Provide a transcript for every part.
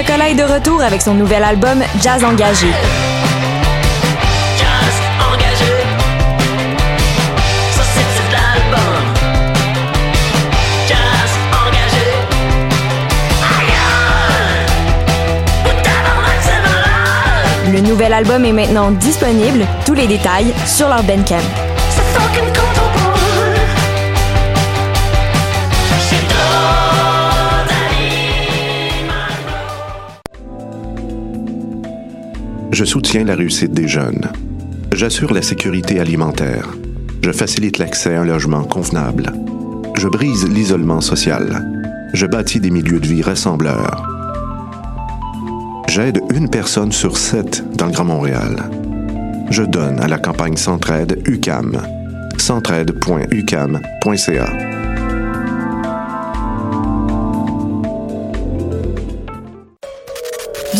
Chocolat est de retour avec son nouvel album Jazz Engagé. Le nouvel album est maintenant disponible, tous les détails sur leur Bandcamp. Je soutiens la réussite des jeunes. J'assure la sécurité alimentaire. Je facilite l'accès à un logement convenable. Je brise l'isolement social. Je bâtis des milieux de vie rassembleurs. J'aide une personne sur sept dans le Grand Montréal. Je donne à la campagne Centraide UCAM. centraide.ucam.ca.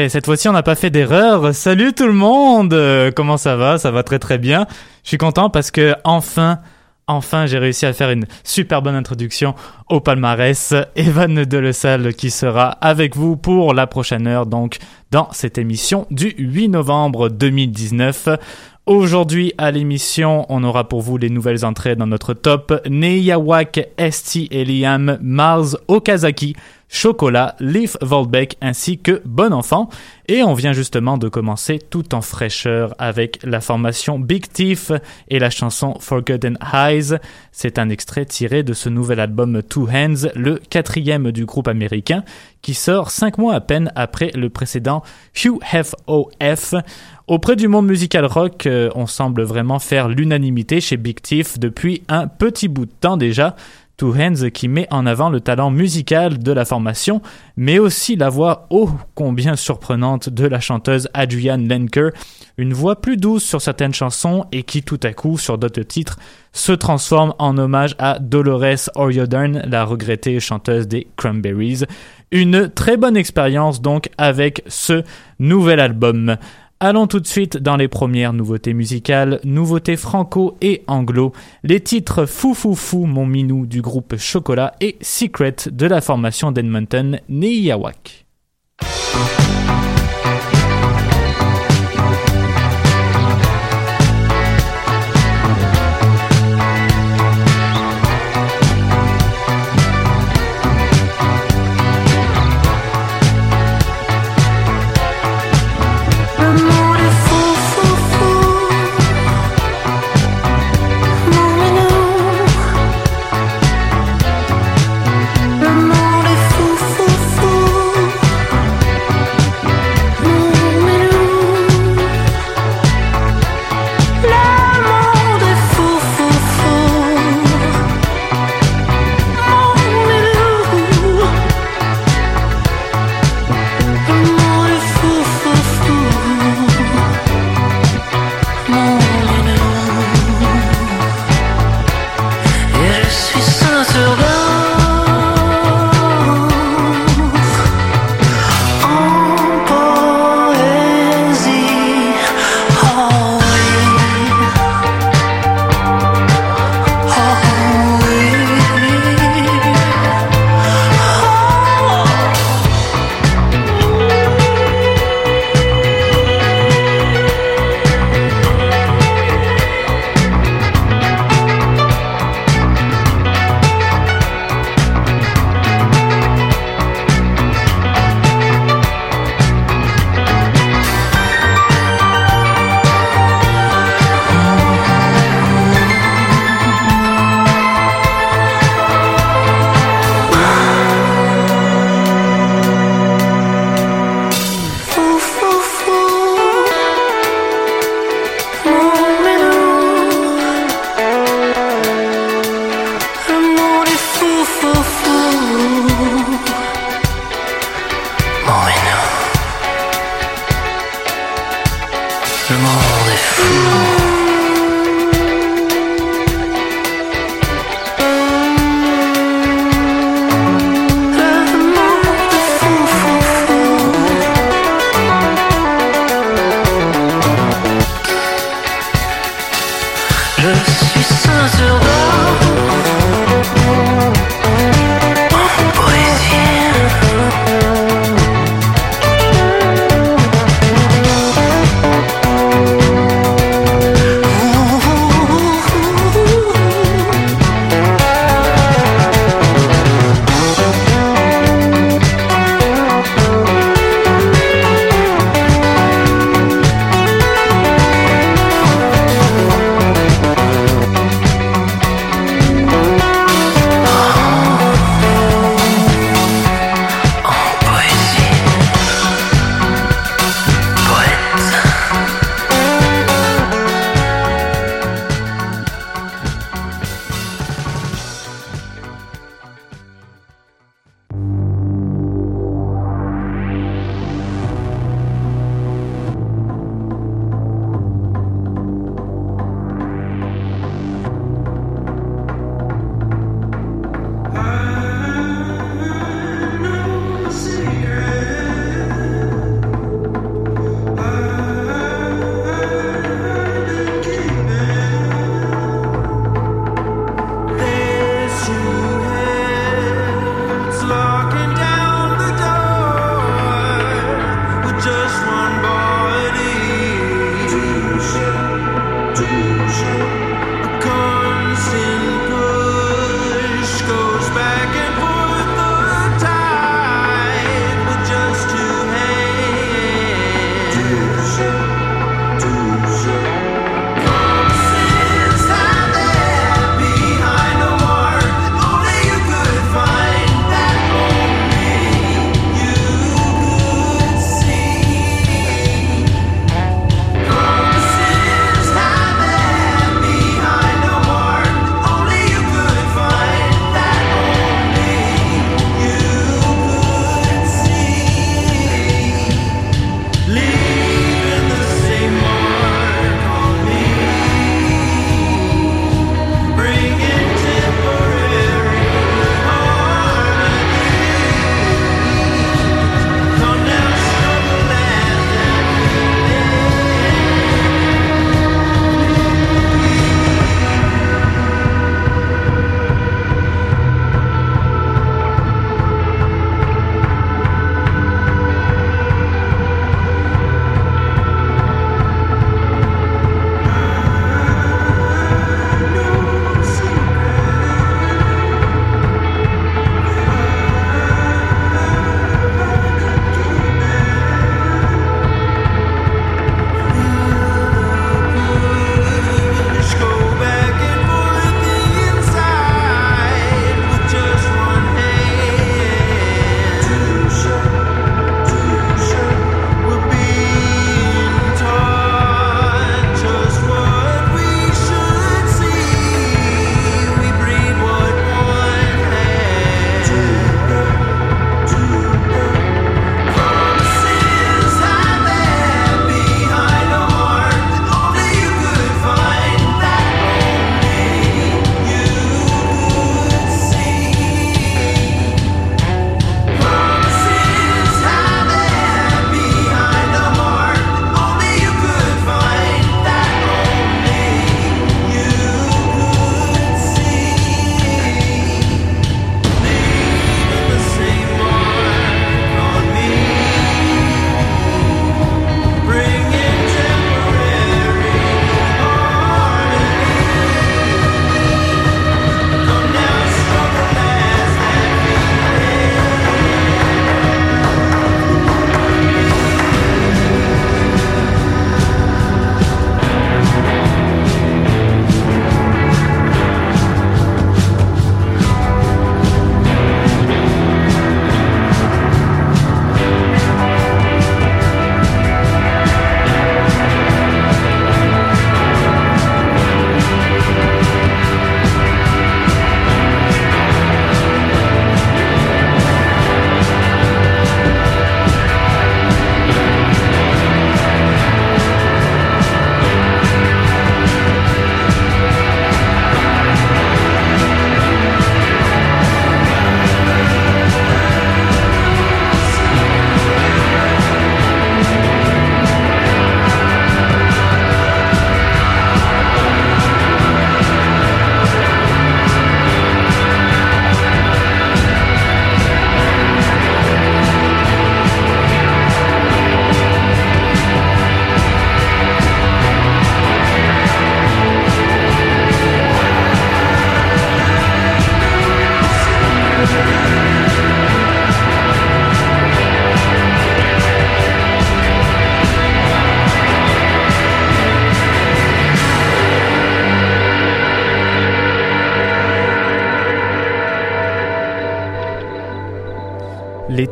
Et cette fois-ci, on n'a pas fait d'erreur. Salut tout le monde Euh, Comment ça va? Ça va très très bien. Je suis content parce que enfin, enfin, j'ai réussi à faire une super bonne introduction au palmarès. Evan Delessal qui sera avec vous pour la prochaine heure, donc dans cette émission du 8 novembre 2019. Aujourd'hui à l'émission, on aura pour vous les nouvelles entrées dans notre top. Neyawak, Esti et Liam, Mars Okazaki, Chocolat, Leaf Volbeck ainsi que Bon Enfant. Et on vient justement de commencer tout en fraîcheur avec la formation Big Thief et la chanson Forgotten Highs. C'est un extrait tiré de ce nouvel album Two Hands, le quatrième du groupe américain, qui sort cinq mois à peine après le précédent QFOF. Auprès du monde musical rock, euh, on semble vraiment faire l'unanimité chez Big Thief depuis un petit bout de temps déjà. Two Hands qui met en avant le talent musical de la formation, mais aussi la voix ô combien surprenante de la chanteuse Adrienne Lenker, une voix plus douce sur certaines chansons et qui tout à coup sur d'autres titres se transforme en hommage à Dolores O'Riordan, la regrettée chanteuse des Cranberries. Une très bonne expérience donc avec ce nouvel album. Allons tout de suite dans les premières nouveautés musicales, nouveautés franco et anglo, les titres Fou Fou Fou Mon Minou du groupe Chocolat et Secret de la formation d'Edmonton Neyawak.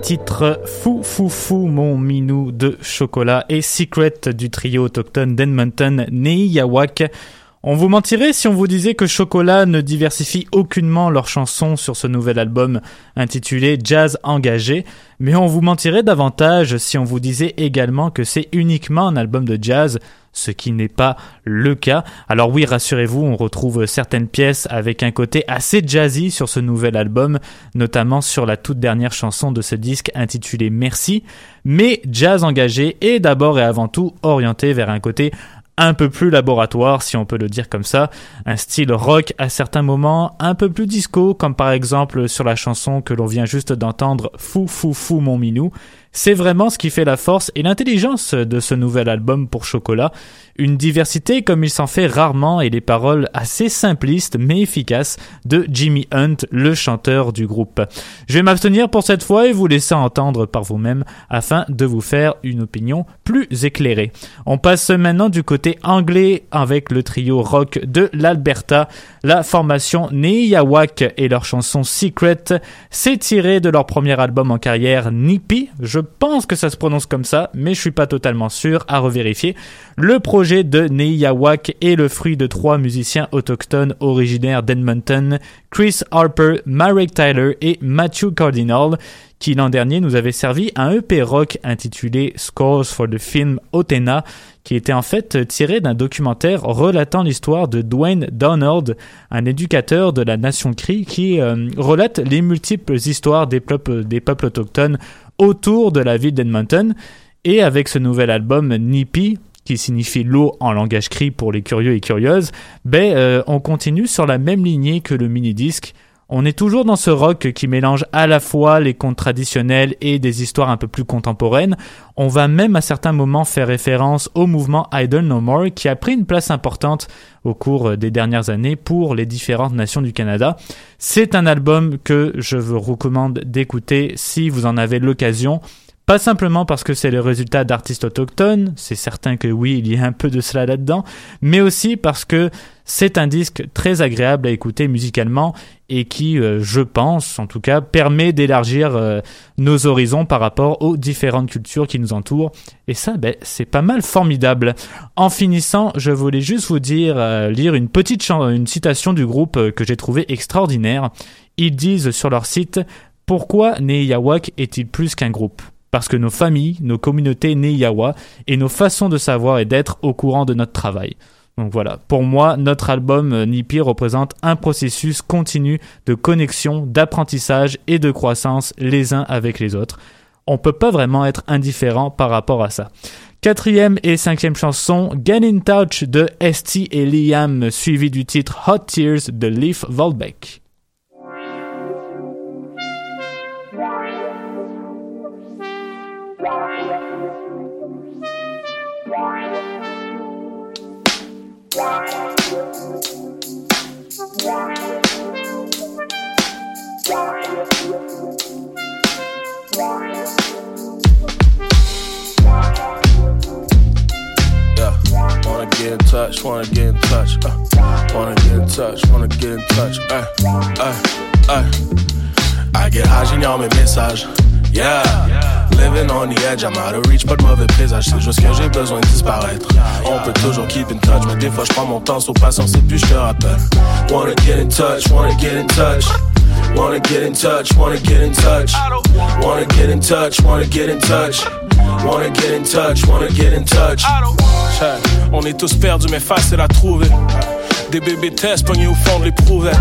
Titres Fou Fou Fou Mon Minou de Chocolat et Secret du trio autochtone d'Edmonton Neiyawak. On vous mentirait si on vous disait que Chocolat ne diversifie aucunement leurs chansons sur ce nouvel album intitulé Jazz engagé, mais on vous mentirait davantage si on vous disait également que c'est uniquement un album de jazz, ce qui n'est pas le cas. Alors oui, rassurez-vous, on retrouve certaines pièces avec un côté assez jazzy sur ce nouvel album, notamment sur la toute dernière chanson de ce disque intitulé Merci, mais jazz engagé est d'abord et avant tout orienté vers un côté un peu plus laboratoire, si on peut le dire comme ça, un style rock à certains moments, un peu plus disco, comme par exemple sur la chanson que l'on vient juste d'entendre, Fou Fou Fou Mon Minou, c'est vraiment ce qui fait la force et l'intelligence de ce nouvel album pour Chocolat. Une diversité comme il s'en fait rarement et les paroles assez simplistes mais efficaces de Jimmy Hunt, le chanteur du groupe. Je vais m'abstenir pour cette fois et vous laisser entendre par vous-même afin de vous faire une opinion plus éclairée. On passe maintenant du côté anglais avec le trio rock de l'Alberta. La formation Neiyawak et leur chanson Secret s'est tirée de leur premier album en carrière Nippy. Je pense que ça se prononce comme ça, mais je suis pas totalement sûr, à revérifier. Le projet de Neiyawak est le fruit de trois musiciens autochtones originaires d'Edmonton, Chris Harper, Marek Tyler et Matthew Cardinal, qui l'an dernier nous avait servi un EP rock intitulé Scores for the Film Otena, qui était en fait tiré d'un documentaire relatant l'histoire de Dwayne Donald, un éducateur de la nation Cree qui euh, relate les multiples histoires des peuples, des peuples autochtones autour de la ville d'Edmonton. Et avec ce nouvel album Nippy, qui signifie l'eau en langage cri pour les curieux et curieuses, ben, euh, on continue sur la même lignée que le mini-disque. On est toujours dans ce rock qui mélange à la fois les contes traditionnels et des histoires un peu plus contemporaines. On va même à certains moments faire référence au mouvement Idle No More qui a pris une place importante au cours des dernières années pour les différentes nations du Canada. C'est un album que je vous recommande d'écouter si vous en avez l'occasion. Pas simplement parce que c'est le résultat d'artistes autochtones, c'est certain que oui, il y a un peu de cela là-dedans, mais aussi parce que c'est un disque très agréable à écouter musicalement et qui, euh, je pense, en tout cas, permet d'élargir euh, nos horizons par rapport aux différentes cultures qui nous entourent. Et ça, ben, c'est pas mal formidable. En finissant, je voulais juste vous dire, euh, lire une petite une citation du groupe que j'ai trouvé extraordinaire. Ils disent sur leur site, pourquoi Neyawak est-il plus qu'un groupe? Parce que nos familles, nos communautés Neyawa et nos façons de savoir et d'être au courant de notre travail. Donc voilà, pour moi, notre album euh, Nipi représente un processus continu de connexion, d'apprentissage et de croissance les uns avec les autres. On peut pas vraiment être indifférent par rapport à ça. Quatrième et cinquième chanson, Get in Touch de ST et Liam, suivi du titre Hot Tears de Leaf Volbeck. Get in touch, wanna get in touch, uh, wanna get in touch, wanna get in touch, uh, uh, uh. I get high, j'ignore mes messages, yeah. Living on the edge, I'm out of reach, pas de mauvais présage, c'est juste que j'ai besoin de disparaître. On peut toujours keep in touch, mais des fois je prends mon temps, sur patience et puis je te rappelle. Wanna get in touch, wanna get in touch. Wanna get in touch, wanna get in touch. Wanna get in touch, wanna get in touch. Wanna get in touch, wanna get in touch. On est tous perdus, mais facile à trouver. Des bébés tests pognés au fond de l'éprouvet.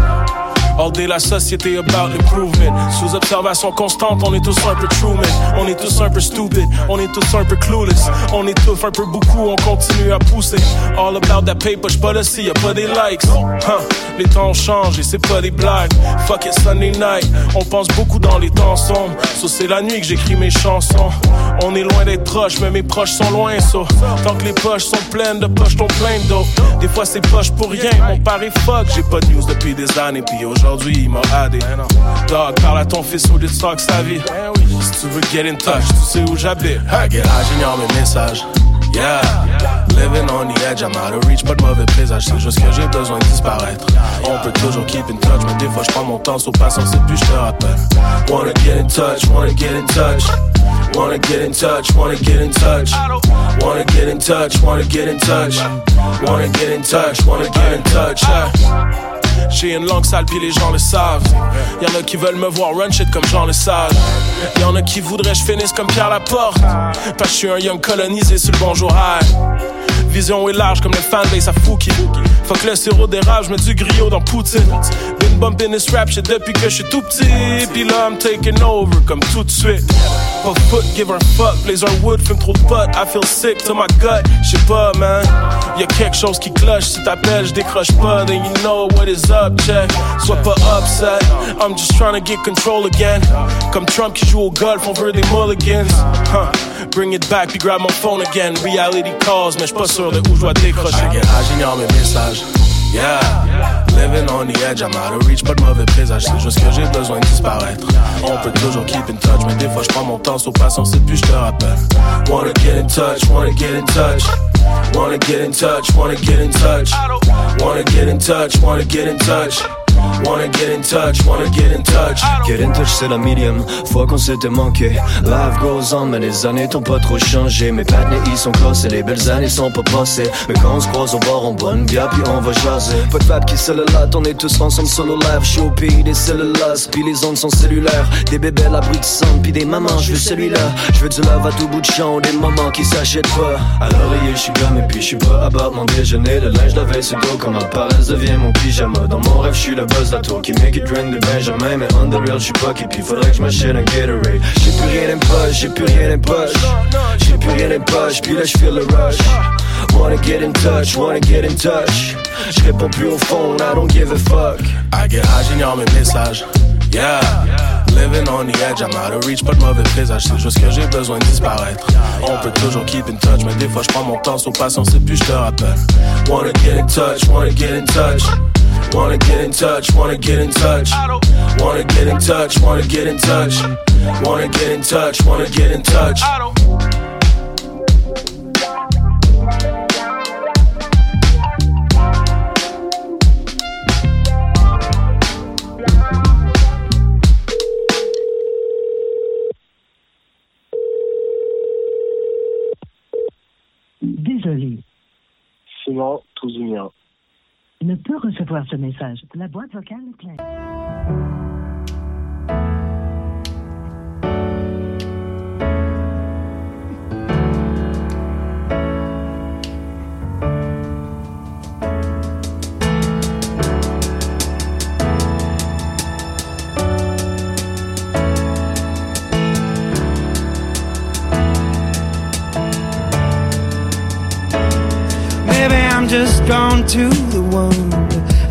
All day la société about improvement. Sous observation constante, on est tous un peu Truman. On est tous un peu stupid. On est tous un peu clueless. On est tous un peu beaucoup, on continue à pousser. All about that paper, j'pas le si y'a pas des likes. Les temps changent et c'est pas des blagues. Fuck it Sunday night. On pense beaucoup dans les temps sombres. So c'est la nuit que j'écris mes chansons. On est loin d'être proches, mais mes proches sont loin, so. Tant que les poches sont pleines de poches, ton plein d'eau. Des fois c'est poche pour rien. Mon pari fuck, j'ai pas de news depuis des années, puis aujourd'hui il m'a adé. Dog, parle à ton fils au lieu de stock sa vie. Si tu veux get in touch, tu sais où j'habite. High, j'ignore mes messages. Yeah, living on the edge, I'm out of reach, pas de mauvais présage, c'est juste que j'ai besoin de disparaître. On peut toujours keep in touch, mais des fois je prends mon temps, sur patience et puis je te rappelle. Wanna get get in touch, wanna get in touch. Wanna get in touch, wanna get in touch. Wanna get in touch, wanna get in touch. Wanna get in touch, wanna get in touch. J'ai une langue sale puis les gens le savent. Y'en a qui veulent me voir run shit comme Jean le Sage. Y'en a qui voudraient je finisse comme Pierre Laporte. Parce que je suis un young colonisé sur le bonjour high. Vision est large comme le fanbase à Fouki. Fuck le sirop d'érable, j'mets du griot dans Poutine. Been bumping this rap shit depuis que je suis tout petit. Puis là, I'm taking over comme tout de suite. Pas foot, give a fuck. Blazer wood, fume trop de. I feel sick to my gut. J'sais pas, man. Y'a quelque chose qui cloche. Si t'appelles, j'décroche pas. Then you know what is up, check. Sois pas upset. I'm just trying to get control again. Comme Trump qui joue au golf, on veut des mulligans. Huh. Bring it back, puis grab mon phone again. Reality calls, mais j'suis pas de où j'dois décrocher. I get high, j'ignore mes messages. Yeah, living on the edge, I'm out of reach, pas de mauvais présage, c'est juste que j'ai besoin de disparaître. On peut toujours keep in touch, mais des fois je prends mon temps, sur patience et puis je te rappelle. Wanna get in touch. Wanna get in touch, wanna get in touch. Wanna get in touch, wanna get in touch. Wanna get in touch, wanna get in touch. Get in touch, c'est la medium. Fois qu'on s'était manqué. Life goes on, mais les années t'ont pas trop changé. Mes patnés, ils sont closés, les belles années sont pas passées. Mais quand on se croise au bar, on bonne bière, puis on va jaser. Pas de fab qui se le latte, on est tous ensemble solo live. J'suis au pays des cellulas, puis les ondes sont cellulaires. Des bébés abrutissants, puis des mamans, j'veux celui-là. J'veux du love à tout bout de champ, des mamans qui s'achètent pas. À l'oreiller, j'suis gomme, et puis j'suis pas à bas mon déjeuner. Le linge de veille sur dos, comme un paresse devient mon pyjama. Dans mon rêve, j'suis le buzz la tour qui make it drink de Benjamin. Mais on the real, j'suis pas qui, faudrait que j'm'achète un Gatorade. J'ai plus rien en poche, j'ai plus rien en poche. J'ai plus rien en poche, puis là j'feel le rush. Wanna get in touch, wanna get in touch. J'réponds plus au phone, I don't give a fuck. I get high, j'ignore mes messages. Yeah, living on the edge, I'm out of reach, pas de mauvais présage, c'est juste que j'ai besoin de disparaître. On peut toujours keep in touch, mais des fois je prends mon temps, sur patience et puis je te rappelle. Wanna get in touch, wanna get in touch. Wanna get in touch, wanna get in touch. Wanna get in touch, wanna get in touch. Wanna get in touch, wanna get in touch. Désolé, Simon Touzounian. Ne peut recevoir ce message. La boîte vocale est pleine. Just drawn to the wonder.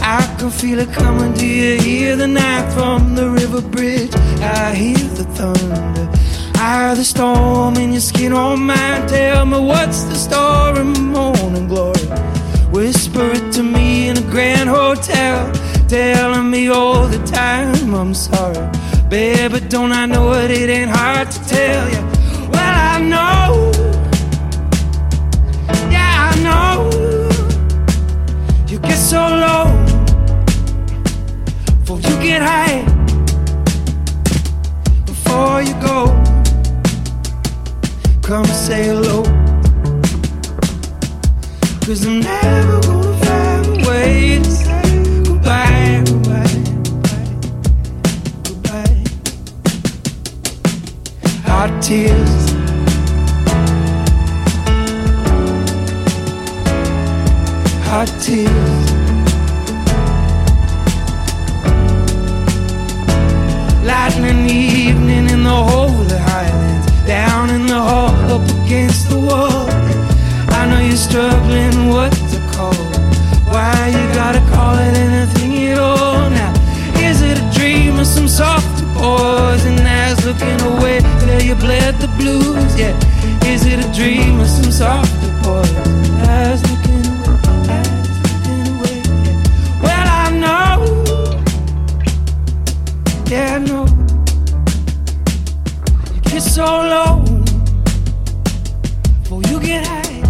I can feel it coming. Do you hear the night from the river bridge? I hear the thunder. I hear the storm in your skin on mine. Tell me what's the story, morning glory. Whisper it to me in a grand hotel, telling me all the time I'm sorry, baby. Don't I know it? It ain't hard to tell you. Get so low before you get high. Before you go, come say hello. Cause I'm never gonna find a way to say goodbye, goodbye, goodbye, goodbye. Hot tears. hot tears. Lightning evening in the holy highlands, down in the hall, up against the wall. I know you're struggling what to call. Why you gotta call it anything at all now? Is it a dream or some soft poison that's looking away? There you bled the blues, yeah. Is it a dream or some soft poison so low before you get high,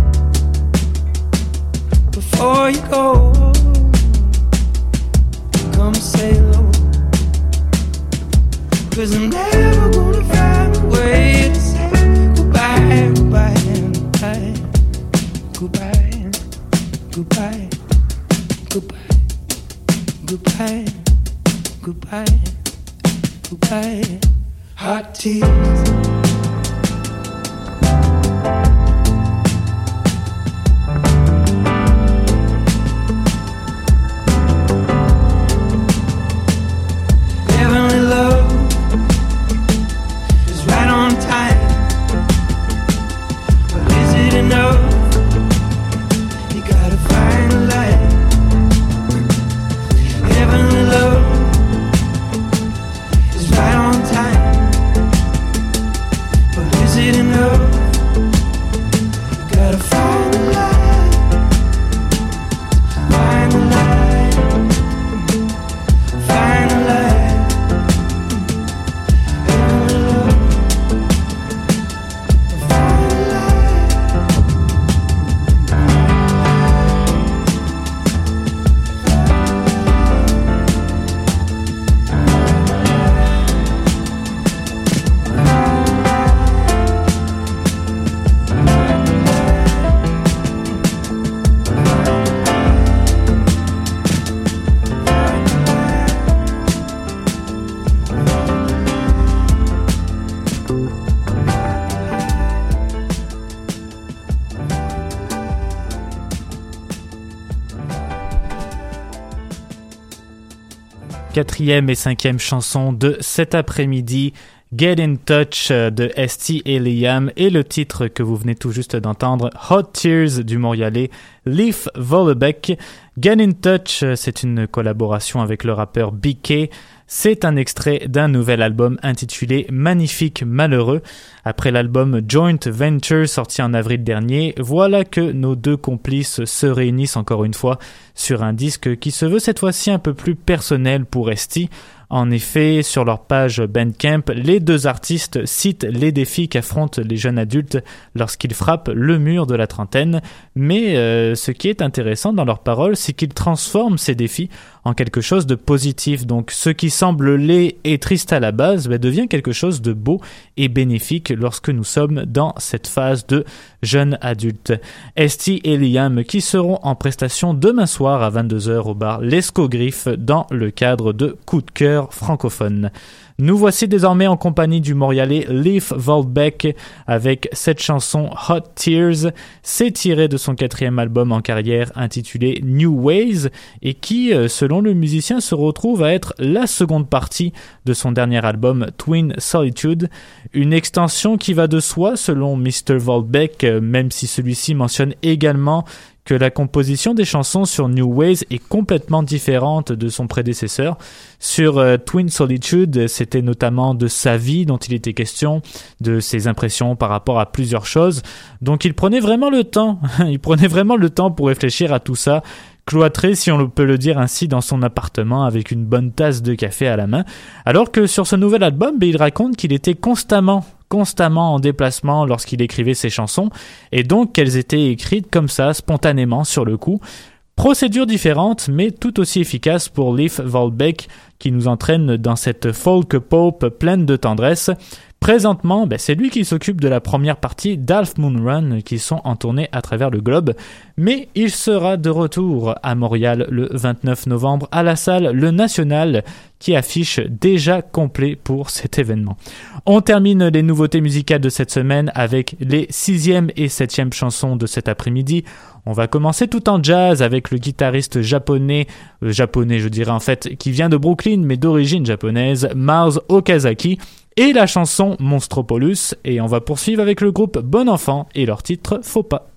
before you go. Come say hello. Cause I'm never gonna find a way to say goodbye, goodbye, goodbye, goodbye, goodbye, goodbye, goodbye, goodbye, goodbye, hot tears. Et cinquième chanson de cet après-midi. Get in Touch de ST et Liam et le titre que vous venez tout juste d'entendre, Hot Tears du Montréalais Leaf Vollebeck. Get in Touch, c'est une collaboration avec le rappeur BK. C'est un extrait d'un nouvel album intitulé Magnifique Malheureux. Après l'album Joint Venture sorti en avril dernier, voilà que nos deux complices se réunissent encore une fois sur un disque qui se veut cette fois-ci un peu plus personnel pour Esti. En effet, sur leur page Bandcamp, les deux artistes citent les défis qu'affrontent les jeunes adultes lorsqu'ils frappent le mur de la trentaine, mais euh, ce qui est intéressant dans leurs paroles, c'est qu'ils transforment ces défis en quelque chose de positif. Donc ce qui semble laid et triste à la base bah, devient quelque chose de beau et bénéfique lorsque nous sommes dans cette phase de jeune adulte. Esti et Liam qui seront en prestation demain soir à 22h au bar L'Escogriffe dans le cadre de Coup de cœur francophone. Nous voici désormais en compagnie du Montréalais Leaf Volbeck avec cette chanson Hot Tears. C'est tiré de son quatrième album en carrière intitulé New Ways et qui, euh, selon le musicien, se retrouve à être la seconde partie de son dernier album Twin Solitude. Une extension qui va de soi selon Mr. Volbeck, euh, même si celui-ci mentionne également que la composition des chansons sur New Ways est complètement différente de son prédécesseur. Sur euh, Twin Solitude, c'était notamment de sa vie dont il était question, de ses impressions par rapport à plusieurs choses. Donc il prenait vraiment le temps, il prenait vraiment le temps pour réfléchir à tout ça cloîtré, si on peut le dire ainsi, dans son appartement avec une bonne tasse de café à la main, alors que sur ce nouvel album, ben, il raconte qu'il était constamment constamment en déplacement lorsqu'il écrivait ses chansons, et donc qu'elles étaient écrites comme ça, spontanément, sur le coup. Procédure différente, mais tout aussi efficace pour Leaf Volbeck, qui nous entraîne dans cette folk pop pleine de tendresse. Présentement, ben, c'est lui qui s'occupe de la première partie d'Half Moon Run qui sont en tournée à travers le globe, mais il sera de retour à Montréal le 29 novembre à la salle Le National qui affiche déjà complet pour cet événement. On termine les nouveautés musicales de cette semaine avec les sixième et septième chansons de cet après-midi. On va commencer tout en jazz avec le guitariste japonais, euh, japonais je dirais en fait, qui vient de Brooklyn mais d'origine japonaise, Mars Okazaki, et la chanson Monstropolus, et on va poursuivre avec le groupe Bon Enfant et leur titre Faux pas.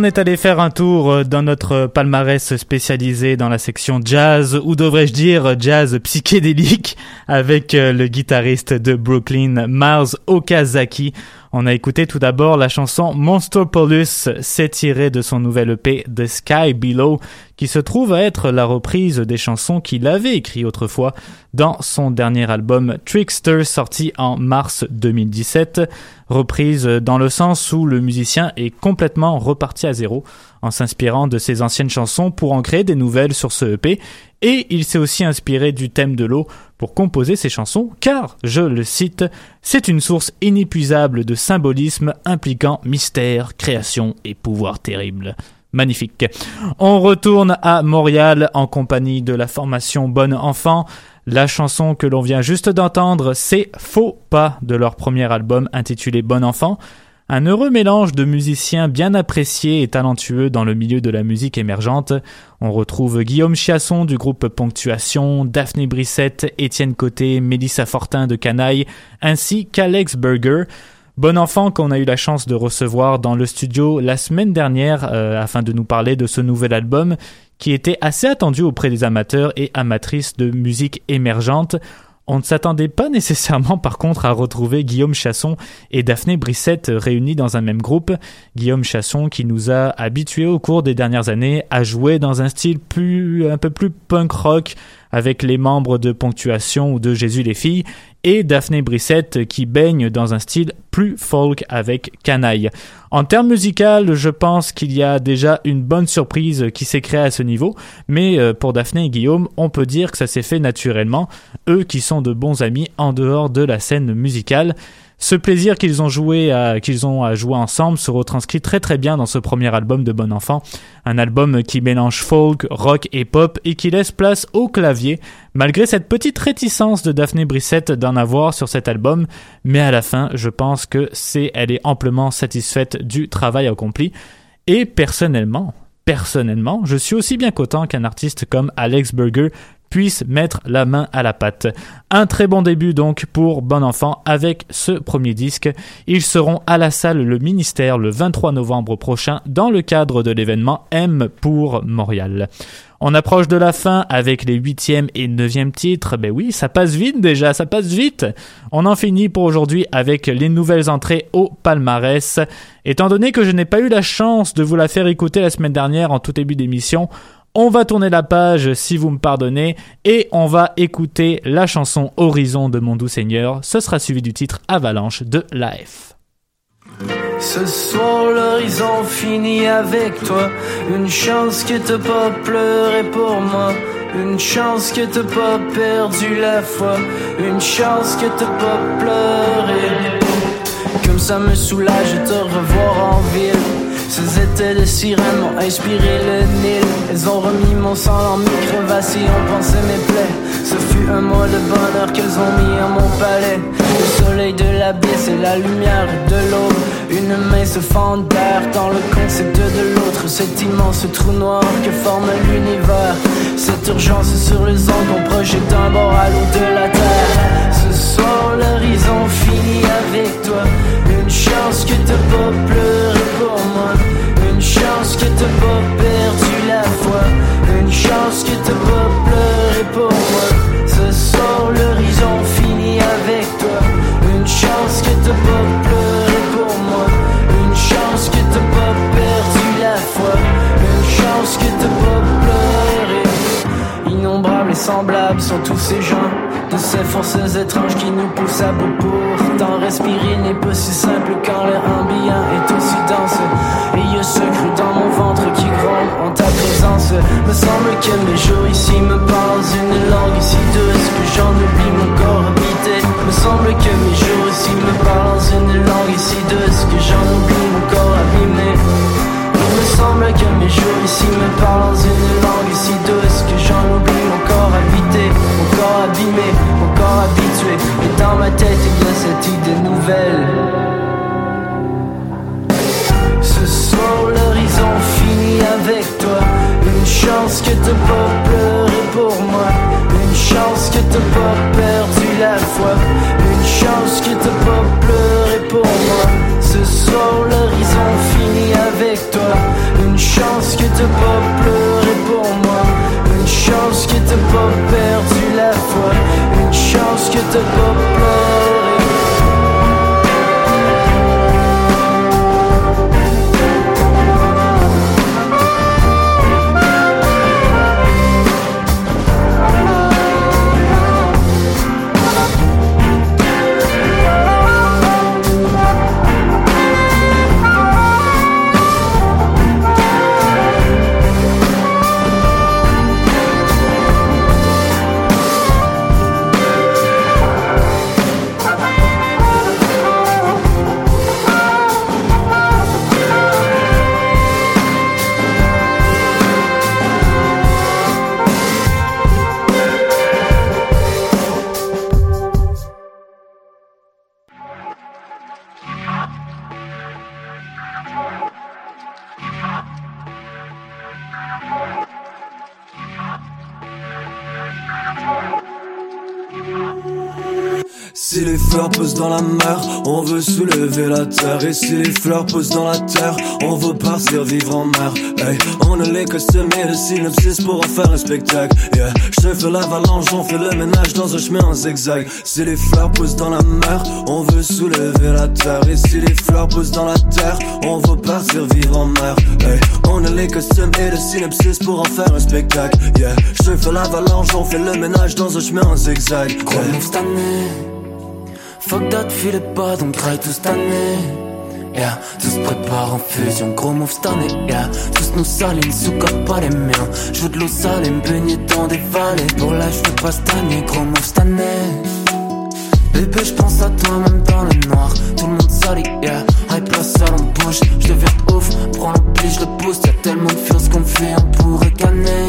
On est allé faire un tour euh, dans notre palmarès spécialisé dans la section jazz, ou devrais-je dire jazz psychédélique, avec euh, le guitariste de Brooklyn, Miles Okazaki. On a écouté tout d'abord la chanson Monsterpolis, c'est tiré de son nouvel EP The Sky Below, qui se trouve à être la reprise des chansons qu'il avait écrites autrefois dans son dernier album Trickster sorti en mars 2017, reprise dans le sens où le musicien est complètement reparti à zéro en s'inspirant de ses anciennes chansons pour en créer des nouvelles sur ce EP et il s'est aussi inspiré du thème de l'eau pour composer ses chansons, car, je le cite, c'est une source inépuisable de symbolisme impliquant mystère, création et pouvoir terrible. Magnifique. On retourne à Montréal en compagnie de la formation Bonne Enfant. La chanson que l'on vient juste d'entendre, c'est Faux pas de leur premier album intitulé Bon Enfant. Un heureux mélange de musiciens bien appréciés et talentueux dans le milieu de la musique émergente. On retrouve Guillaume Chiasson du groupe Ponctuation, Daphné Brissette, Étienne Côté, Mélissa Fortin de Canaille, ainsi qu'Alex Berger. Bon enfant qu'on a eu la chance de recevoir dans le studio la semaine dernière euh, afin de nous parler de ce nouvel album qui était assez attendu auprès des amateurs et amatrices de musique émergente. On ne s'attendait pas nécessairement par contre à retrouver Guillaume Chasson et Daphné Brissette réunis dans un même groupe. Guillaume Chasson qui nous a habitués au cours des dernières années à jouer dans un style plus, un peu plus punk rock avec les membres de Ponctuation ou de Jésus les filles et Daphné Brissette qui baigne dans un style plus folk avec Canaille. En termes musical, je pense qu'il y a déjà une bonne surprise qui s'est créée à ce niveau, mais euh, pour Daphné et Guillaume, on peut dire que ça s'est fait naturellement, eux qui sont de bons amis en dehors de la scène musicale. Ce plaisir qu'ils ont joué qu'ils ont à jouer ensemble se retranscrit très très bien dans ce premier album de Bon Enfant. Un album qui mélange folk, rock et pop et qui laisse place au clavier, malgré cette petite réticence de Daphné Brissette d'en avoir sur cet album. Mais à la fin, je pense que c'est, elle est amplement satisfaite du travail accompli. Et personnellement, personnellement, je suis aussi bien content qu'un artiste comme Alex Berger puisse mettre la main à la pâte. Un très bon début donc pour Bon Enfant avec ce premier disque. Ils seront à la salle Le Ministère le 23 novembre prochain dans le cadre de l'événement M pour Montréal. On approche de la fin avec les huitième et neuvième titres. Ben oui, ça passe vite déjà, ça passe vite. On en finit pour aujourd'hui avec les nouvelles entrées au palmarès. Étant donné que je n'ai pas eu la chance de vous la faire écouter la semaine dernière en tout début d'émission, on va tourner la page si vous me pardonnez et on va écouter la chanson Horizon de mon doux Seigneur. Ce sera suivi du titre Avalanche de l'AF. Ce soir l'horizon finit avec toi. Une chance que t'as pas pleuré pour moi. Une chance que t'as pas perdu la foi. Une chance que t'as pas pleuré. Comme ça me soulage de te revoir en ville ces étés de sirènes m'ont inspiré le Nil. Elles ont remis mon sang en mes crevasses et ont pensé mes plaies. Ce fut un mois de bonheur qu'elles ont mis à mon palais. Le soleil de l'abysse et la lumière de l'aube. Une main se fend d'air dans le concept de l'autre. Cet immense trou noir que forme l'univers. Cette urgence sur les ondes qu'on projette d'un bord à l'autre de la terre. Ce soir, l'horizon finit avec toi. Une chance que t'as pas pleuré pour moi. Une chance que t'as pas perdu la foi. Une chance que t'as pas pleuré pour moi. Ce soir, l'horizon finit avec toi. Une chance que t'as pas pleuré pour moi. Une chance que t'as pas perdu la foi. Une chance que t'as pas pleuré. Innombrables et semblables sont tous ces gens de ces forces étranges qui nous poussent à bout pourtant respirer n'est pas si simple quand l'air ambiant est aussi dense. Et y a ce cru dans mon ventre qui gronde en ta présence. Me semble que mes jours ici me parlent une langue si douce que j'en oublie mon corps habité. Me semble que mes jours ici me parlent une langue si douce que j'en oublie mon corps abîmé. Il me semble que mes jours ici me parlent une langue si douce que corps habité, mon corps abîmé, mon corps habitué. Et dans ma tête il y a cette idée nouvelle. Ce soir l'horizon finit avec toi. Une chance que t'as pas pleuré pour moi. Une chance que t'as pas perdu la foi. Une chance que t'as pas pleuré pour moi. Ce soir l'horizon finit avec toi que t'as pas pleuré pour moi. Une chance que t'as pas perdu la foi. Une chance que t'as pas pleuré. Fleurs poussent dans la mer, on veut soulever la terre. Et si les fleurs poussent dans la terre, on veut partir vivre en mer. Hey, on a les costumes et le synopsis pour en faire un spectacle. Yeah, je fais l'avalanche, on fait le ménage dans un chemin en zigzag. Si les fleurs poussent dans la mer, on veut soulever la terre. Et si les fleurs poussent dans la terre, on veut partir vivre en mer. Hey, on a les costumes et le synopsis pour en faire un spectacle. Yeah, je fais l'avalanche, on fait le ménage dans un chemin en zigzag. Année. Fuck that, file pas, donc graille tout cette année. Yeah, tout se prépare en fusion, gros move cette année. Yeah, tous nous saline, sous pas les miens. Je veux de l'eau salée, me baigner dans des vallées. Pour là, je veux pas cette année, gros move cette année. Bébé, je pense à toi même dans le noir. Tout le monde salit, yeah. Hype la salle en bouche, je deviens ouf. Prends l'ampli, je le pousse. Y'a tellement de feels qu'on fait, on pourrait gagner.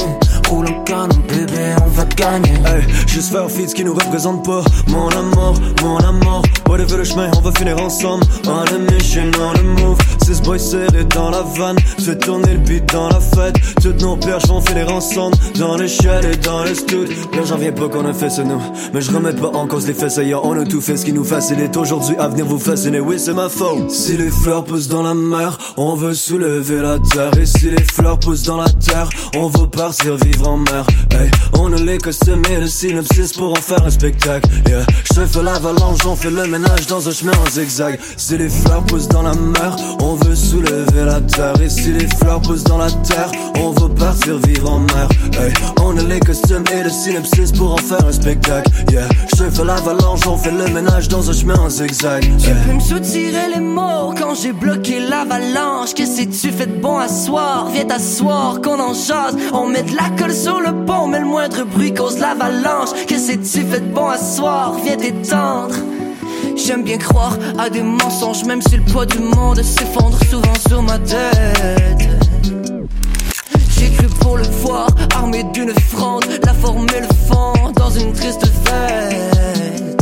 Roule en canon, bébé, on va gagner. Hey, juste faire fit ce qui nous représente pas. Mon amour, mon amour. Whatever le chemin, on va finir ensemble. On a mission, on a move. Six boys serrés dans la vanne. Fais tourner le beat dans la fête. Toutes nos perches vont finir ensemble. Dans l'échelle et dans le stud. Là, j'en viens pas qu'on a fait ça nous. Mais je remets pas en cause les faits, ailleurs. On a tout fait ce qui nous facilite aujourd'hui à venir vous fasciner. Oui, c'est ma faute. Si les fleurs poussent dans la mer, on veut soulever la terre. Et si les fleurs poussent dans la terre, on veut partir vivre en mer. Hey, on a les costumes et le synopsis pour en faire un spectacle. Yeah, je fais l'avalanche, on fait le ménage dans un chemin en zigzag. Si les fleurs poussent dans la mer, on veut soulever la terre. Et si les fleurs poussent dans la terre, on veut partir vivre en mer. Hey, on a les costumes et le synopsis pour en faire un spectacle. Yeah, je fais l'avalanche, on fait le ménage dans un chemin en zigzag. Tu peux me soutirer les mots quand j'ai bloqué l'avalanche. Que si tu fais de bon à soir, viens t'asseoir, qu'on en jase. On met de la sur le pont, mais le moindre bruit cause l'avalanche. Que si tu fais de bon à soir, viens t'étendre. J'aime bien croire à des mensonges, même si le poids du monde s'effondre souvent sur ma tête. J'ai cru pour le voir, armé d'une fronde, la forme et le fond dans une triste fête.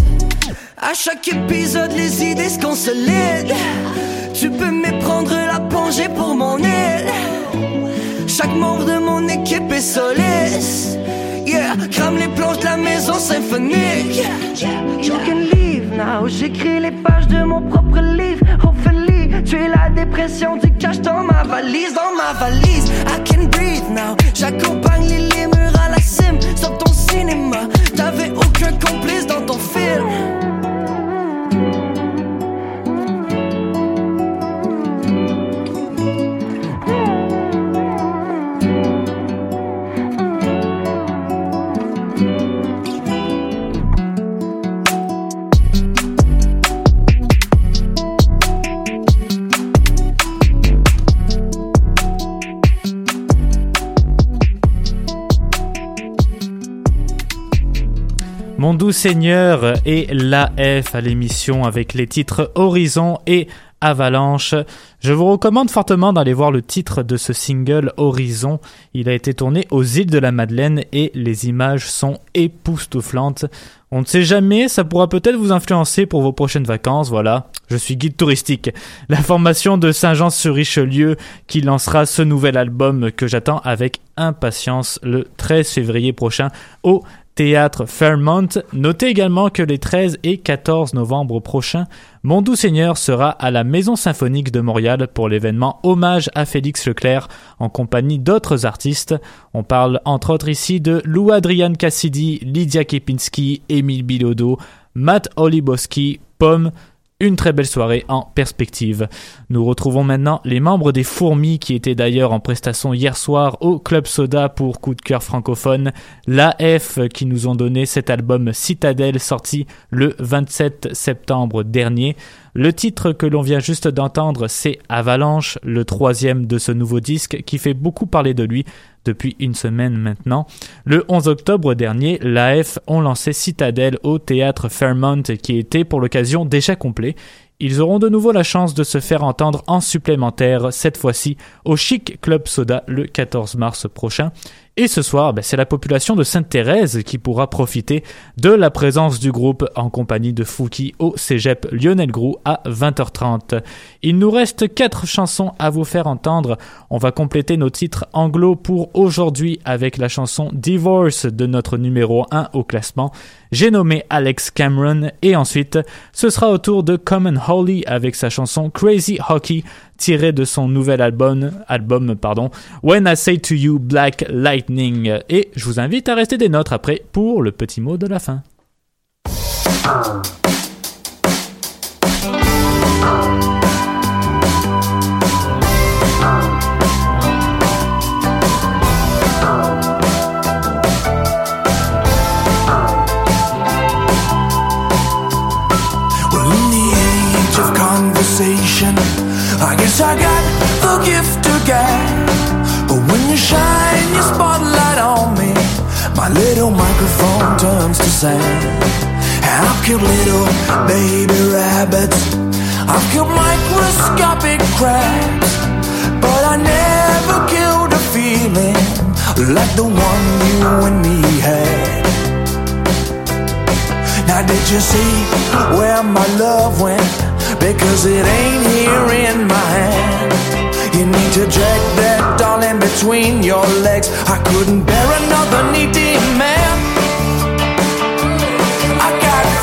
À chaque épisode, les idées se consolident. Tu peux méprendre la plongée pour mon île. Chaque membre de mon équipe est soliste. Yeah, crame les planches de la maison symphonique. You can leave now. J'écris les pages de mon propre livre. Ophélie, tu es la dépression du cash dans ma valise, dans ma valise. I can breathe now. J'accompagne les, murs à la cime. Sur ton cinéma, t'avais aucun complice dans ton film. Mon doux Seigneur et l'AF à l'émission avec les titres Horizon et Avalanche. Je vous recommande fortement d'aller voir le titre de ce single Horizon. Il a été tourné aux îles de la Madeleine et les images sont époustouflantes. On ne sait jamais, ça pourra peut-être vous influencer pour vos prochaines vacances, voilà. Je suis guide touristique. La formation de Saint-Jean-sur-Richelieu qui lancera ce nouvel album que j'attends avec impatience le 13 février prochain au théâtre Fairmont. Notez également que les 13 et 14 novembre prochains, Mon Doux Seigneur sera à la Maison Symphonique de Montréal pour l'événement Hommage à Félix Leclerc en compagnie d'autres artistes. On parle entre autres ici de Lou Adrian Cassidy, Lydia Kepinski, Émile Bilodeau, Matt Oliboski, Pomme, une très belle soirée en perspective. Nous retrouvons maintenant les membres des Fourmis qui étaient d'ailleurs en prestation hier soir au Club Soda pour Coup de cœur francophone. L'AF qui nous ont donné cet album Citadelle sorti le 27 septembre dernier. Le titre que l'on vient juste d'entendre, c'est Avalanche, le troisième de ce nouveau disque qui fait beaucoup parler de lui depuis une semaine maintenant. Le 11 octobre dernier, l'AF ont lancé Citadel au théâtre Fairmont qui était pour l'occasion déjà complet. Ils auront de nouveau la chance de se faire entendre en supplémentaire, cette fois-ci au Chic Club Soda le 14 mars prochain. Et ce soir, ben, c'est la population de Sainte-Thérèse qui pourra profiter de la présence du groupe en compagnie de Fouki au cégep Lionel Groux à 20h30. Il nous reste quatre chansons à vous faire entendre. On va compléter nos titres anglo pour aujourd'hui avec la chanson Divorce de notre numéro 1 au classement. J'ai nommé Alex Cameron et ensuite ce sera au tour de Common Holly avec sa chanson Crazy Hockey tiré de son nouvel album, album pardon, When I Say to You Black Lightning. Et je vous invite à rester des notes après pour le petit mot de la fin. Sand. And I've killed little baby rabbits, I've killed microscopic crabs, but I never killed a feeling like the one you and me had. Now did you see where my love went? Because it ain't here in my hand. You need to drag that doll in between your legs. I couldn't bear another needy man.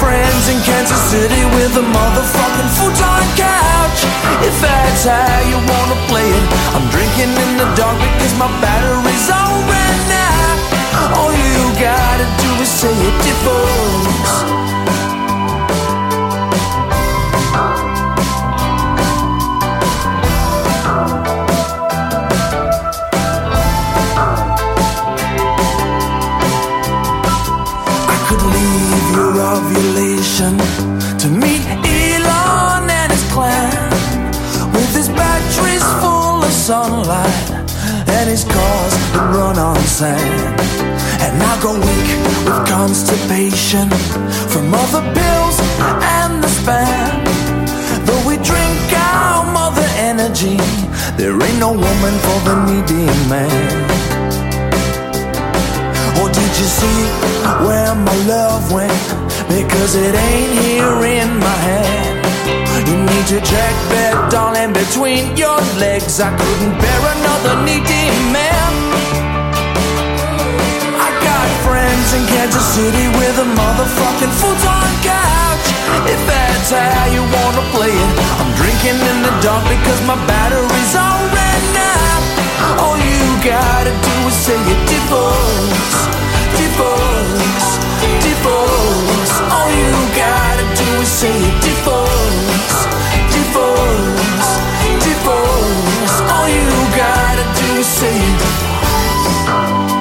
Friends in Kansas City with a motherfucking futon couch. If that's how you wanna play it, I'm drinking in the dark because my battery's all ran out. All you gotta do is say it divorce. Your ovulation to meet Elon and his clan with his batteries full of sunlight and his cars that run on sand. And I go weak with constipation from all the pills and the spam. Though we drink our mother energy, there ain't no woman for the needy man. You see where my love went? Because it ain't here in my hand. You need that doll in between your legs. I couldn't bear another needy man. I got friends in Kansas City with a motherfucking futon couch. If that's how you wanna play it, I'm drinking in the dark because my battery's all gotta do is say it divorce, divorce, divorce. All you gotta do is say it divorce, divorce, divorce. All you gotta do is say it.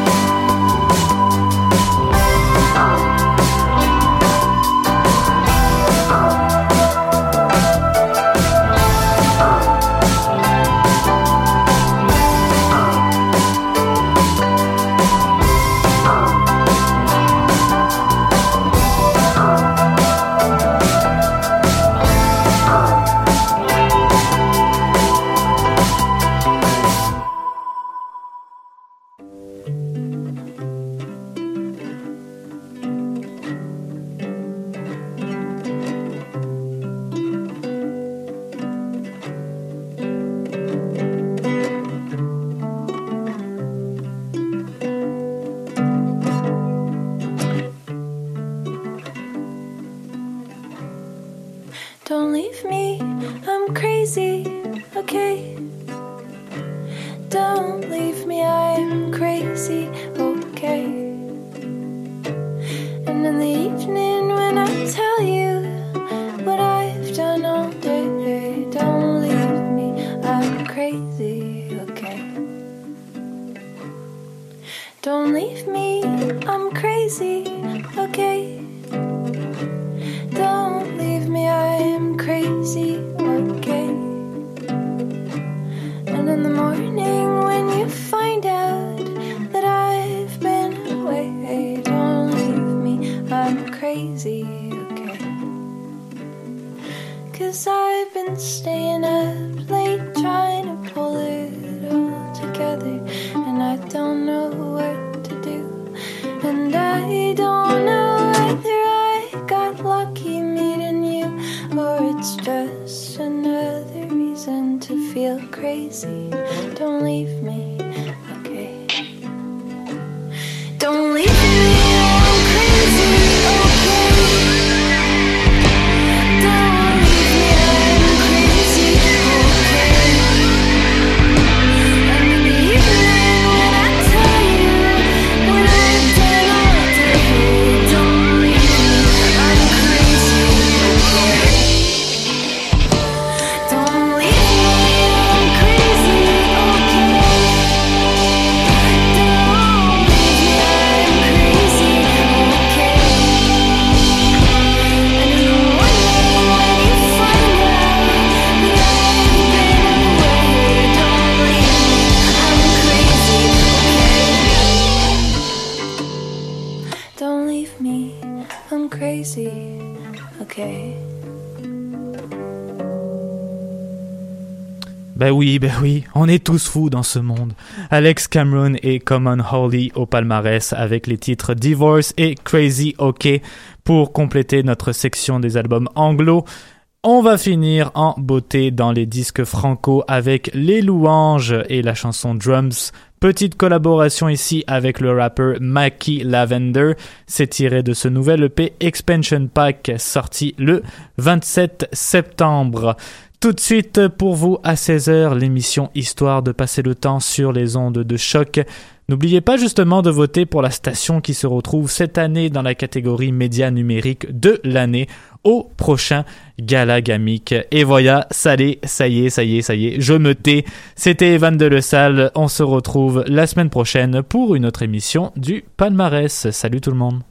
On est tous fous dans ce monde. Alex Cameron et Common Holly au palmarès avec les titres Divorce et Crazy OK pour compléter notre section des albums anglo. On va finir en beauté dans les disques franco avec Les Louanges et la chanson Drums. Petite collaboration ici avec le rappeur Mackie Lavender. C'est tiré de ce nouvel EP Expansion Pack sorti le 27 septembre. Tout de suite pour vous à 16h l'émission Histoire de passer le temps sur les ondes de choc. N'oubliez pas justement de voter pour la station qui se retrouve cette année dans la catégorie médias numériques de l'année au prochain Gala Gamique. Et voilà, ça y est, ça y est, ça y est, ça y est, je me tais. C'était Evan de Le Salle. On se retrouve la semaine prochaine pour une autre émission du Palmarès. Salut tout le monde.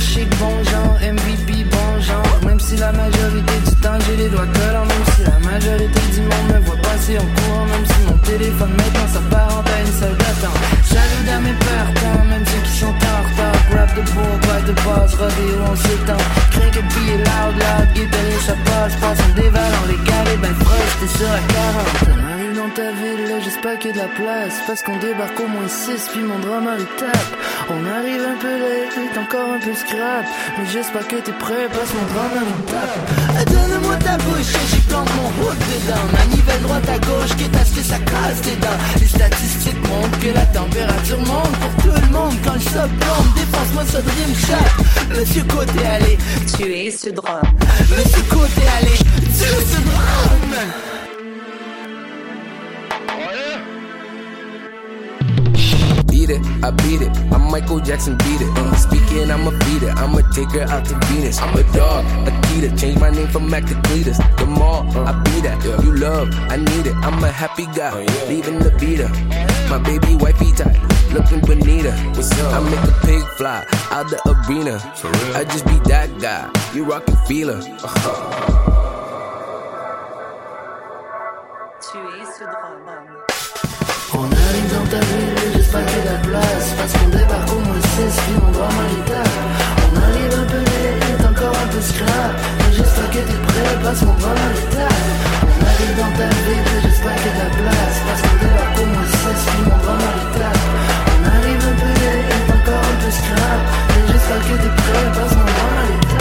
Chic bon genre MVP bon genre. Même si la majorité du temps j'ai les doigts collants Même si la majorité du monde me voit passer en courant Même si mon téléphone maintenant s'apparente à une salle d'attente Salut à mes partants, même ceux qui sont en retard. Grab de beau, pas de base, rodéo on s'étend. Craig et billet loud, loud, guitariste ça passe Passe en dévalant les galets, ben frost, t'es sur la 40 On arrive dans ta ville, qu'il y a de la place. Parce qu'on débarque au moins 6, puis mon drama il tape. On arrive un peu laid, encore un peu scrap. Mais j'espère que t'es prêt, parce que mon drama il tape. Eh, Donne-moi ta bouche, et j'y plante mon hook dedans. Manivelle droite à gauche, quitte à ce que ça casse tes dents. Les statistiques montrent que la température monte Pour tout le monde, quand le sol plombe. Dépense-moi ça de chat Monsieur Côté, allez Tuer ce drame. Monsieur Côté, allez Dieu ce drame it, I beat it. I'm Michael Jackson beat it. Uh, speaking, I'ma beat it. I'ma take her out to Venus. I'm a dog, Akita. Change my name from Mac to Cletus. The mall, I beat that. You love, I need it. I'm a happy guy. Leaving the beater. My baby wifey tight. Looking bonita. What's up? I make a pig fly out the arena. I just be that guy. You rockin' feeler. On arrive dans ta ville, j'espère y a de la place Parce qu'on débarque au moins 6 puis on doit mal l'état On arrive un peu vite, encore un peu scrap. Mais j'espère que t'es prêt parce qu'on va mal l'état On arrive dans ta ville, j'espère qu'il y a de la place Parce qu'on débarque au moins 6 puis on doit mal l'état On arrive un peu vite, encore un peu scrap. Mais j'espère que t'es prêt parce qu'on va mal l'état